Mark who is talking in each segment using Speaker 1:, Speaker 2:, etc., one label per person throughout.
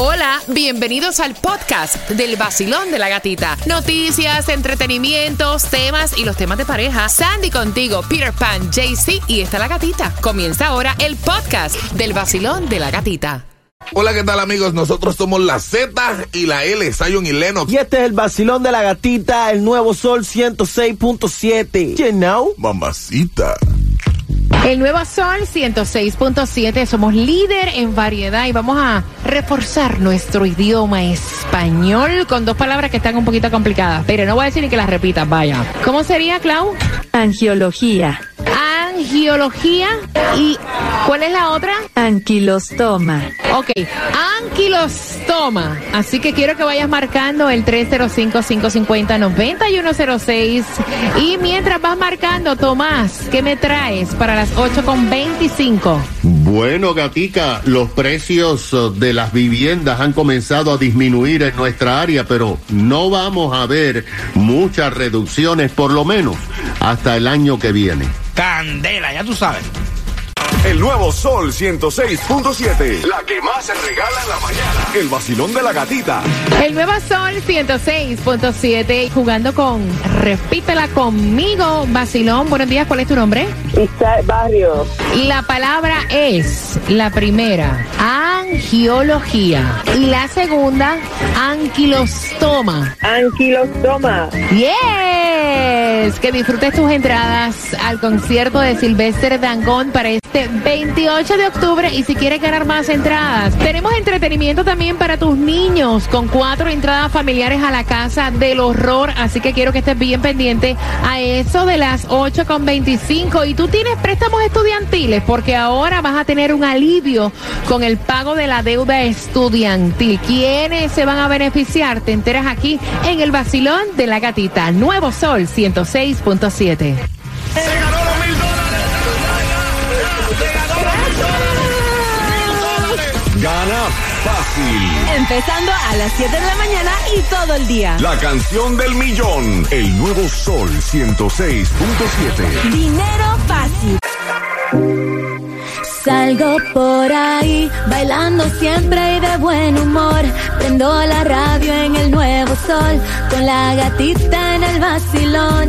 Speaker 1: Hola, bienvenidos al podcast del vacilón de la gatita. Noticias, entretenimientos, temas y los temas de pareja. Sandy contigo, Peter Pan, JC y está la gatita. Comienza ahora el podcast del vacilón de la gatita.
Speaker 2: Hola, ¿qué tal amigos? Nosotros somos la Z y la L, Zion y Lennox.
Speaker 3: Y este es el vacilón de la gatita, el nuevo sol 106.7. You know?
Speaker 2: Mamacita.
Speaker 1: El nuevo Sol 106.7, somos líder en variedad y vamos a reforzar nuestro idioma español con dos palabras que están un poquito complicadas, pero no voy a decir ni que las repitas, vaya. ¿Cómo sería, Clau?
Speaker 4: Angiología.
Speaker 1: Angiología y ¿cuál es la otra?
Speaker 4: Anquilostoma.
Speaker 1: Ok, anquilostoma. Así que quiero que vayas marcando el 305-550-9106. Y mientras vas marcando, Tomás, ¿qué me traes para las 8.25?
Speaker 5: Bueno, Gatica, los precios uh, de las viviendas han comenzado a disminuir en nuestra área, pero no vamos a ver muchas reducciones, por lo menos hasta el año que viene.
Speaker 6: Candela, ya tú sabes.
Speaker 7: El nuevo Sol 106.7. La que más se regala en la mañana. El vacilón de la gatita.
Speaker 1: El nuevo Sol 106.7, jugando con Repítela conmigo, Basilón. Buenos días, ¿cuál es tu nombre?
Speaker 8: Barrio.
Speaker 1: La palabra es la primera, angiología. Y la segunda, anquilostoma.
Speaker 8: Anquilostoma.
Speaker 1: Yes, que disfrutes tus entradas al concierto de Silvestre Dangón para este 28 de octubre y si quieres ganar más entradas. Tenemos entretenimiento también para tus niños con cuatro entradas familiares a la casa del horror, así que quiero que estés bien pendiente a eso de las 8 con 25 y tú tienes préstamos estudiantiles porque ahora vas a tener un alivio con el pago de la deuda estudiantil. ¿Quiénes se van a beneficiar? Te enteras aquí en el vacilón de la gatita. Nuevo Sol 106.7.
Speaker 7: Gana fácil.
Speaker 4: Empezando a las 7 de la mañana y todo el día.
Speaker 7: La canción del millón. El nuevo Sol 106.7.
Speaker 4: Dinero fácil. Salgo por ahí, bailando siempre y de buen humor. Prendo la radio en el nuevo sol, con la gatita en el vacilón.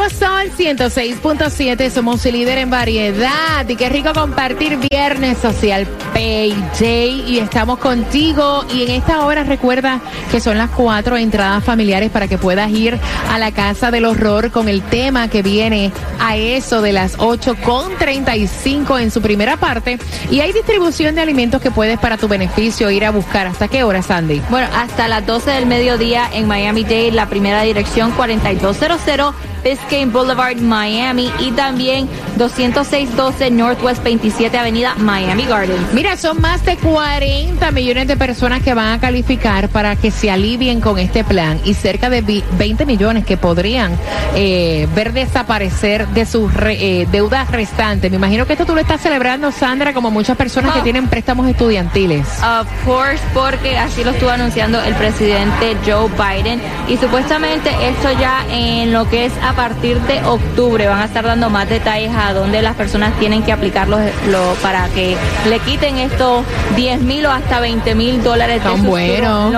Speaker 4: 106.7.
Speaker 1: El nuevo Sol 106.7, somos el líder en variedad y qué rico compartir Viernes Social PJ y estamos contigo y en esta hora recuerda que son las cuatro entradas familiares para que puedas ir a la Casa del Horror con el tema que viene a eso de las 8 con 35 en su primera parte y hay distribución de alimentos que puedes para tu beneficio ir a buscar. ¿Hasta qué hora, Sandy?
Speaker 9: Bueno, hasta las 12 del mediodía en Miami Dade, la primera dirección 4200 Biscayne Boulevard, Miami y también 20612 Northwest 27 Avenida, Miami Gardens.
Speaker 1: Mira, son más de 40 millones de personas que van a calificar para que se alivien con este plan y cerca de 20 millones que podrían eh, ver desaparecer de sus re, eh, deudas restantes. Me imagino que esto tú lo estás celebrando, Sandra, como muchas personas que
Speaker 9: Oh.
Speaker 1: tienen préstamos estudiantiles.
Speaker 9: Of course, porque así lo estuvo anunciando el presidente Joe Biden y supuestamente esto ya en lo que es a partir de octubre van a estar dando más detalles a dónde las personas tienen que aplicarlo lo, para que le quiten estos 10 mil o hasta 20 mil dólares
Speaker 1: Son buenos.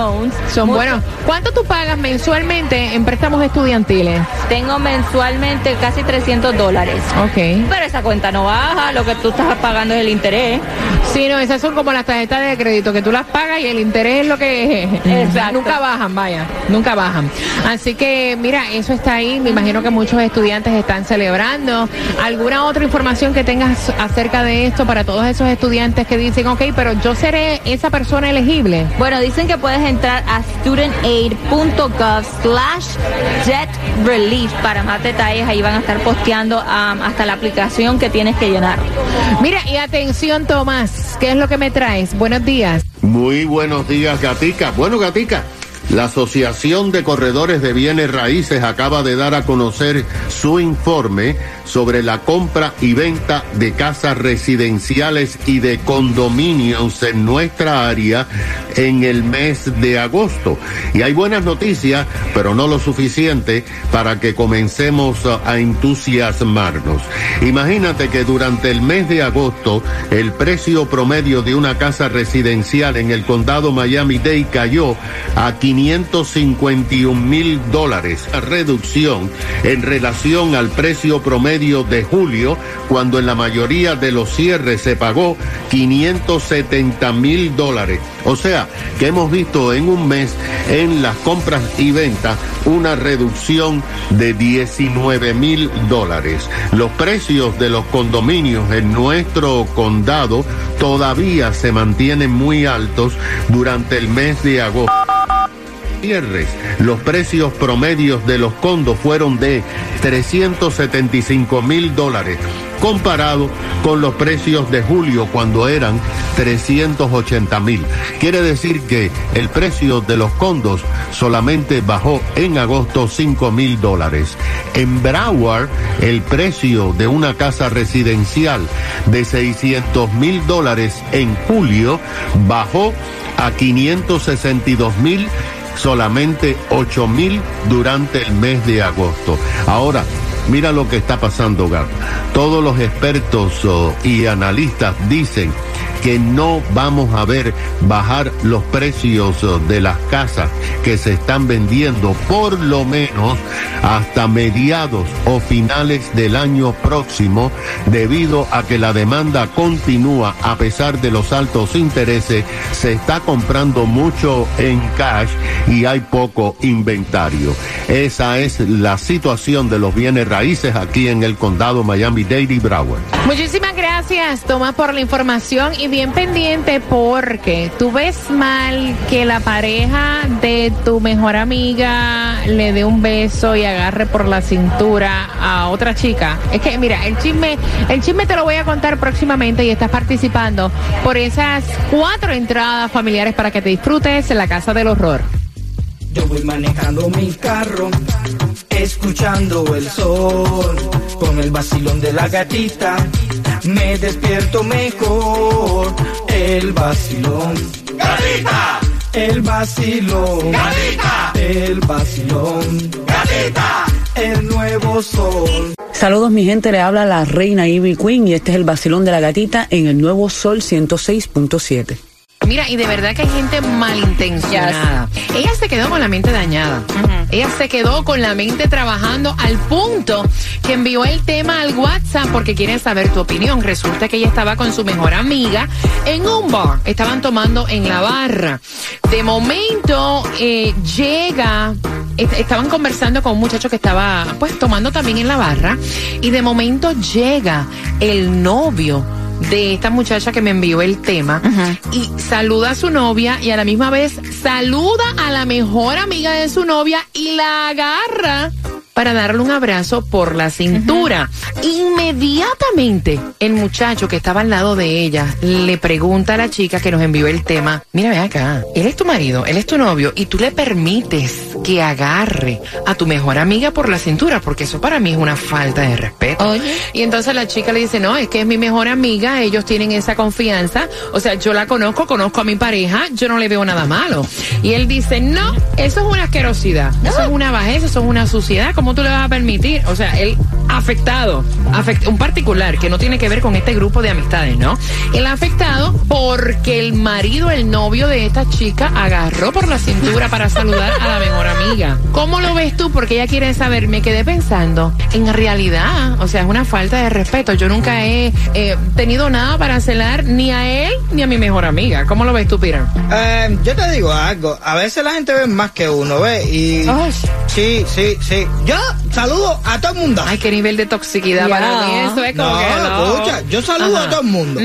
Speaker 1: Son
Speaker 9: Mucho-
Speaker 1: buenos. ¿Cuánto tú pagas mensualmente en préstamos estudiantiles?
Speaker 9: Tengo mensualmente casi 300 dólares.
Speaker 1: Ok.
Speaker 9: Pero esa cuenta no baja, lo que tú estás pagando es el interés.
Speaker 1: Sí, no, esas son como las tarjetas de crédito que tú las pagas y el interés es lo que
Speaker 9: Exacto.
Speaker 1: nunca bajan, vaya, nunca bajan. Así que mira, eso está ahí. Me imagino que muchos estudiantes están celebrando. ¿Alguna otra información que tengas acerca de esto para todos esos estudiantes que dicen, ok, pero yo seré esa persona elegible?
Speaker 9: Bueno, dicen que puedes entrar a studentaid.gov slash jet relief para más detalles. Ahí van a estar posteando um, hasta la aplicación que tienes que llenar.
Speaker 1: Mira, y atención, Tomás, ¿qué es lo que me traes? Buenos días.
Speaker 5: Muy buenos días, Gatica. Bueno, Gatica, La Asociación de Corredores de Bienes Raíces acaba de dar a conocer su informe sobre la compra y venta de casas residenciales y de condominios en nuestra área en el mes de agosto. Y hay buenas noticias, pero no lo suficiente para que comencemos a entusiasmarnos. Imagínate que durante el mes de agosto el precio promedio de una casa residencial en el condado Miami-Dade cayó a 551 mil dólares, reducción en relación al precio promedio de julio, cuando en la mayoría de los cierres se pagó 570 mil dólares. O sea, que hemos visto en un mes en las compras y ventas una reducción de 19 mil dólares. Los precios de los condominios en nuestro condado todavía se mantienen muy altos durante el mes de agosto los precios promedios de los condos fueron de 375 mil dólares, comparado con los precios de julio cuando eran 380 mil. Quiere decir que el precio de los condos solamente bajó en agosto 5 mil dólares. En Broward, el precio de una casa residencial de 600 mil dólares en julio bajó a 562 mil solamente 8 mil durante el mes de agosto. Ahora, mira lo que está pasando, Gar. Todos los expertos oh, y analistas dicen que no vamos a ver bajar los precios oh, de las casas que se están vendiendo por lo menos hasta mediados o finales del año próximo debido a que la demanda continúa a pesar de los altos intereses, se está comprando mucho en cash y hay poco inventario. Esa es la situación de los bienes raíces aquí en el condado Miami-Dade y Broward.
Speaker 1: Muchísimas gracias, Tomás, por la información bien pendiente porque tú ves mal que la pareja de tu mejor amiga le dé un beso y agarre por la cintura a otra chica. Es que, mira, el chisme, el chisme te lo voy a contar próximamente y estás participando por esas cuatro entradas familiares para que te disfrutes en la Casa del Horror.
Speaker 10: Yo voy manejando mi carro, escuchando el sol, con el vacilón de la gatita, me despierto mejor. El vacilón. ¡Gatita! El vacilón. ¡Gatita! El vacilón. ¡Gatita! El nuevo sol.
Speaker 11: Saludos mi gente, le habla la reina Ivy Queen y este es el vacilón de la gatita en el nuevo Sol 106.7.
Speaker 1: Mira, y de verdad que hay gente malintencionada. Ella se quedó con la mente dañada. Ella se quedó con la mente trabajando al punto que envió el tema al WhatsApp porque quiere saber tu opinión. Resulta que ella estaba con su mejor amiga en un bar. Estaban tomando en la barra. De momento eh, llega est- estaban conversando con un muchacho que estaba pues tomando también en la barra y de momento llega el novio de esta muchacha que me envió el tema y saluda a su novia y a la misma vez saluda a la mejor amiga de su novia y la agarra para darle un abrazo por la cintura. Inmediatamente el muchacho que estaba al lado de ella le pregunta a la chica que nos envió el tema, mira, ven acá, él es tu marido, él es tu novio y tú le permites que agarre a tu mejor amiga por la cintura, porque eso para mí es una falta de respeto. Y entonces la chica le dice, no, es que es mi mejor amiga, ellos tienen esa confianza, o sea, yo la conozco, conozco a mi pareja, yo no le veo nada malo. Y él dice, no, eso es una asquerosidad, eso es una bajeza, eso es una suciedad, ¿cómo tú le vas a permitir? O sea, él afectado, afect- un particular que no tiene que ver con este grupo de amistades, ¿no? Él afectado porque el marido, el novio de esta chica, agarró por la cintura para saludar a la mejor amiga. ¿Cómo lo ves tú? Porque ella quiere saber, me quedé pensando, en realidad, o sea, es una falta de respeto. Yo nunca he eh, tenido nada para celar ni a él ni a mi mejor amiga. ¿Cómo lo ves tú, Peter?
Speaker 12: Eh, yo te digo algo, a veces la gente ve más que uno, ¿ves? Y sí, sí, sí. Yo saludo a todo el mundo.
Speaker 1: Ay, qué nivel de toxicidad para mí. Eso es como
Speaker 12: no,
Speaker 1: que no.
Speaker 12: escucha, yo saludo
Speaker 1: Ajá.
Speaker 12: a todo el mundo.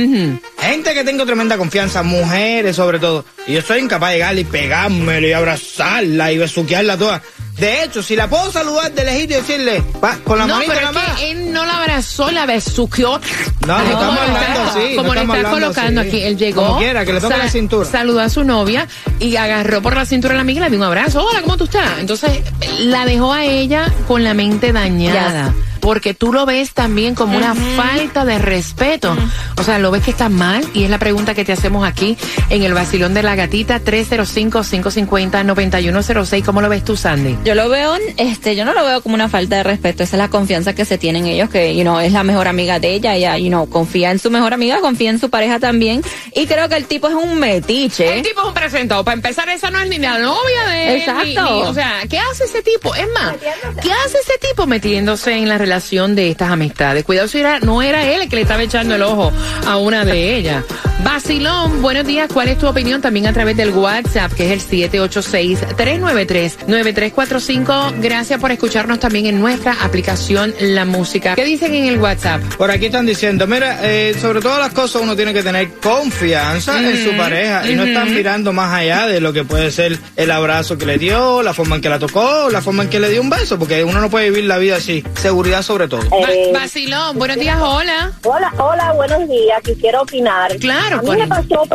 Speaker 12: Gente que tengo tremenda confianza, mujeres sobre todo. Y yo soy incapaz de llegarle y pegármela y abrazarla y besuquearla toda. De hecho, si la puedo saludar de lejito y decirle, va, con la
Speaker 1: no,
Speaker 12: manita
Speaker 1: pero
Speaker 12: nada más.
Speaker 1: que él no la abrazó, la besuqueó.
Speaker 12: No, no
Speaker 1: Como
Speaker 12: estamos
Speaker 1: le
Speaker 12: hablando
Speaker 1: está-
Speaker 12: así, no
Speaker 1: Como le está colocando
Speaker 12: así.
Speaker 1: aquí, él llegó.
Speaker 12: Como quiera, que le toque la cintura.
Speaker 1: Saludó a su novia y agarró por la cintura a la amiga y le dio un abrazo. Hola, ¿cómo tú estás? Entonces, la dejó a ella con la mente dañada. Porque tú lo ves también como una falta de respeto. O sea, lo ves que está mal y es la pregunta que te hacemos aquí en el vacilón de la gatita 305-550-9106. ¿Cómo lo ves tú, Sandy?
Speaker 9: Yo lo veo, este, yo no lo veo como una falta de respeto. Esa es la confianza que se tienen ellos, que, you know, es la mejor amiga de ella. Ella, you know, confía en su mejor amiga, confía en su pareja también. Y creo que el tipo es un metiche.
Speaker 1: El tipo es un presentado. Para empezar, esa no es ni la novia de él.
Speaker 9: Exacto.
Speaker 1: ni- ni- o sea, ¿qué hace ese tipo? Es más, ¿qué hace ese tipo metiéndose en la relación de estas amistades? Cuidado si era, no era él el que le estaba echando el ojo a una de ellas. Basilón, buenos días. ¿Cuál es tu opinión? También a través del WhatsApp, que es el 786-393-9345. Gracias por escucharnos también en nuestra aplicación La Música. ¿Qué dicen en el WhatsApp?
Speaker 12: Por aquí están diciendo, mira, eh, sobre todas las cosas uno tiene que tener confianza en su pareja y no estar mirando más allá de lo que puede ser el abrazo que le dio, la forma en que la tocó, la forma en que le dio un beso, porque uno no puede vivir la vida así. Seguridad sobre todo.
Speaker 1: Ba- Basilón, buenos días, hola.
Speaker 8: Hola, hola, buenos días. Quisiera opinar.
Speaker 1: Claro,
Speaker 8: a mí me pasó,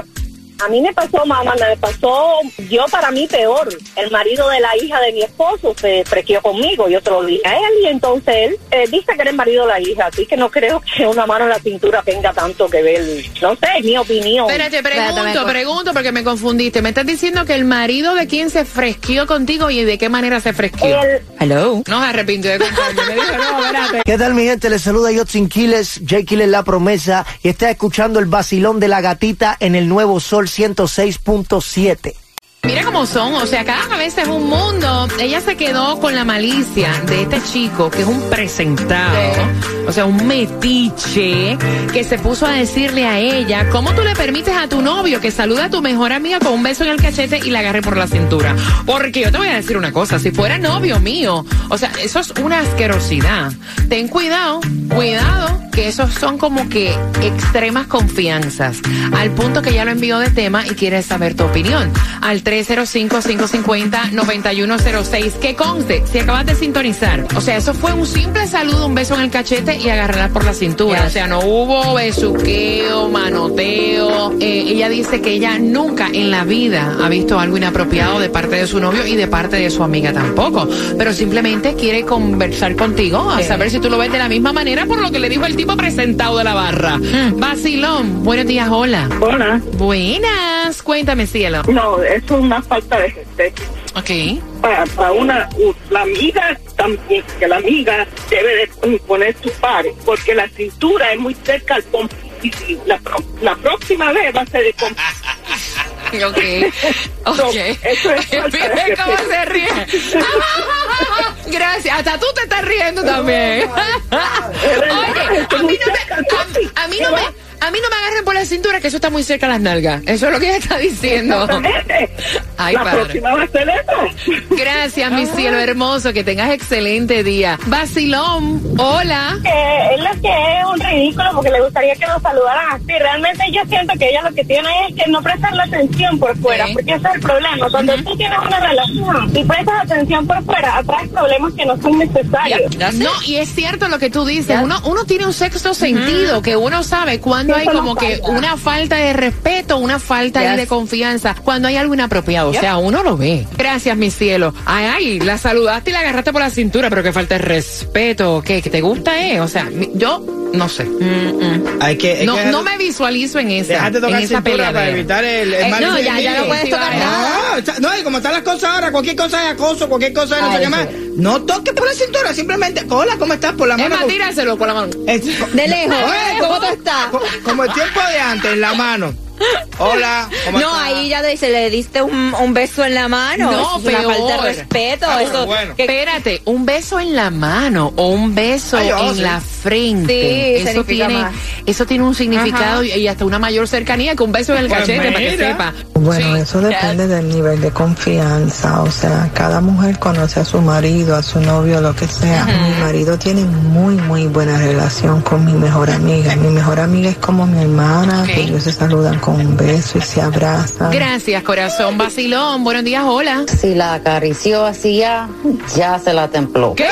Speaker 8: a mí me pasó, mamá, me pasó, yo para mí peor. El marido de la hija de mi esposo se frequeó conmigo, yo te lo dije a él y entonces él eh, dice que era el marido de la hija, así que no creo que una mano en la cintura tenga tanto que ver. No sé, es mi opinión.
Speaker 1: Espérate, pregunto, pregunto porque me confundiste. Me estás diciendo que el marido de quién se fresqueó contigo y de qué manera se fresqueó.
Speaker 9: Hello.
Speaker 1: No se arrepintió de contarme. Me dijo, no, espérate.
Speaker 13: ¿Qué tal mi gente? Les saluda Yotzin Quiles, Jay Quiles La Promesa y está escuchando el vacilón de la gatita en el nuevo Sol 106.7.
Speaker 1: Mira cómo son, o sea, cada vez es un mundo. Ella se quedó con la malicia de este chico, que es un presentado, o sea, un metiche, que se puso a decirle a ella, ¿cómo tú le permites a tu novio que saluda a tu mejor amiga con un beso en el cachete y la agarre por la cintura? Porque yo te voy a decir una cosa, si fuera novio mío, o sea, eso es una asquerosidad. Ten cuidado, cuidado, que esos son como que extremas confianzas, al punto que ya lo envió de tema y quiere saber tu opinión. Al 305-550-9106. Que conste, si acabas de sintonizar. O sea, eso fue un simple saludo, un beso en el cachete y agarrarla por la cintura. O sea, no hubo besuqueo, manoteo. Eh, ella dice que ella nunca en la vida ha visto algo inapropiado de parte de su novio y de parte de su amiga tampoco. Pero simplemente quiere conversar contigo a saber si tú lo ves de la misma manera por lo que le dijo el tipo presentado de la barra. Vacilón, buenos días, hola.
Speaker 8: Hola.
Speaker 1: Buenas, cuéntame, cielo.
Speaker 8: No, eso es una falta de respeto.
Speaker 1: Ok.
Speaker 8: Para, para una, la amiga también, que la amiga debe de poner su par, porque la cintura es muy cerca al pompo. Y si la, próxima vez va a ser de pompo.
Speaker 1: Ok. Ok.
Speaker 8: eso es
Speaker 1: cómo se ríe. Gracias. Hasta tú te estás riendo también. Oye, a mí no me, a, a mí no me, a mí no me agarren por la cintura que eso está muy cerca de las nalgas. Eso es lo que ella está diciendo. Ay,
Speaker 8: la
Speaker 1: padre.
Speaker 8: próxima va a ser eso.
Speaker 1: Gracias, mi cielo hermoso. Que tengas excelente día. Vacilón, hola.
Speaker 8: Eh, es lo que es un ridículo porque le gustaría que nos saludaran así. Realmente yo siento que ella lo que tiene es que no prestarle atención por fuera, porque ese es el problema. Cuando tú tienes una relación y prestas atención por fuera, atraes problemas que no son necesarios.
Speaker 1: No, y es cierto lo que tú dices. Uno, uno tiene un sexto sentido que uno sabe cuando Hay como que
Speaker 8: falta.
Speaker 1: una falta de respeto, una falta
Speaker 9: Yes.
Speaker 1: de confianza, cuando hay algo inapropiado. O sea, uno lo ve. Gracias, mi cielo. Ay, ay, la saludaste y la agarraste por la cintura, pero que falta de respeto. ¿Qué? ¿Que te gusta, eh? O sea, yo no sé.
Speaker 12: Hay que, hay
Speaker 1: No,
Speaker 12: que
Speaker 1: no me visualizo en esa,
Speaker 12: Dejate
Speaker 1: en
Speaker 12: tocar
Speaker 1: esa
Speaker 12: cintura
Speaker 1: pelea.
Speaker 12: para evitar el, el
Speaker 1: Eh,
Speaker 12: mal
Speaker 1: no, ya, ya no puedes tocar nada.
Speaker 12: No, y como están las cosas ahora, cualquier cosa es acoso, cualquier cosa es no sé más. No toques por la cintura, simplemente, hola, ¿cómo estás? Por la
Speaker 1: Es
Speaker 12: mano.
Speaker 1: más,
Speaker 12: con-
Speaker 1: tírárselo con la mano.
Speaker 12: Es-
Speaker 9: De lejos.
Speaker 12: Oye,
Speaker 9: ¿Cómo tú estás?
Speaker 12: co- Como el tiempo de antes, en la mano. Hola, ¿cómo
Speaker 9: No, ahí ya dice, le diste un, un beso en la mano.
Speaker 1: No,
Speaker 9: Eso es una
Speaker 1: peor.
Speaker 9: falta de respeto.
Speaker 12: Ah,
Speaker 9: eso,
Speaker 12: bueno.
Speaker 9: que-
Speaker 1: Espérate, un beso en la mano o un beso
Speaker 12: Ay, oh,
Speaker 1: en
Speaker 12: sí.
Speaker 1: la frente.
Speaker 9: Sí,
Speaker 1: eso tiene,
Speaker 9: más.
Speaker 1: eso tiene un significado y, y hasta una mayor cercanía que un beso en el
Speaker 12: Pues
Speaker 1: cachete, para que
Speaker 12: mira.
Speaker 1: sepa.
Speaker 14: Bueno,
Speaker 1: Sí.
Speaker 14: eso depende del nivel de confianza. O sea, cada mujer conoce a su marido, a su novio, lo que sea. Mi marido tiene muy, muy buena relación con mi mejor amiga. Mi mejor amiga es como mi hermana,
Speaker 1: Ok.
Speaker 14: que ellos se saludan con con un beso y se abrazan.
Speaker 1: Gracias, corazón. Vacilón. Buenos días, hola.
Speaker 15: Si la acarició así ya, ya se la templó.
Speaker 1: ¿Qué?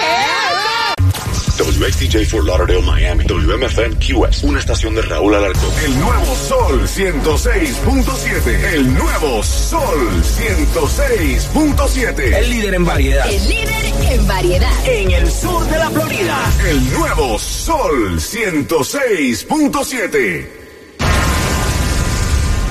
Speaker 7: WXTJ for Lauderdale, Miami. WMFM QS. Una estación de Raúl Alarcón. El nuevo Sol 106.7. El nuevo Sol 106.7.
Speaker 6: El líder en variedad.
Speaker 16: El líder en variedad.
Speaker 6: En el sur de la Florida.
Speaker 7: El nuevo Sol 106.7.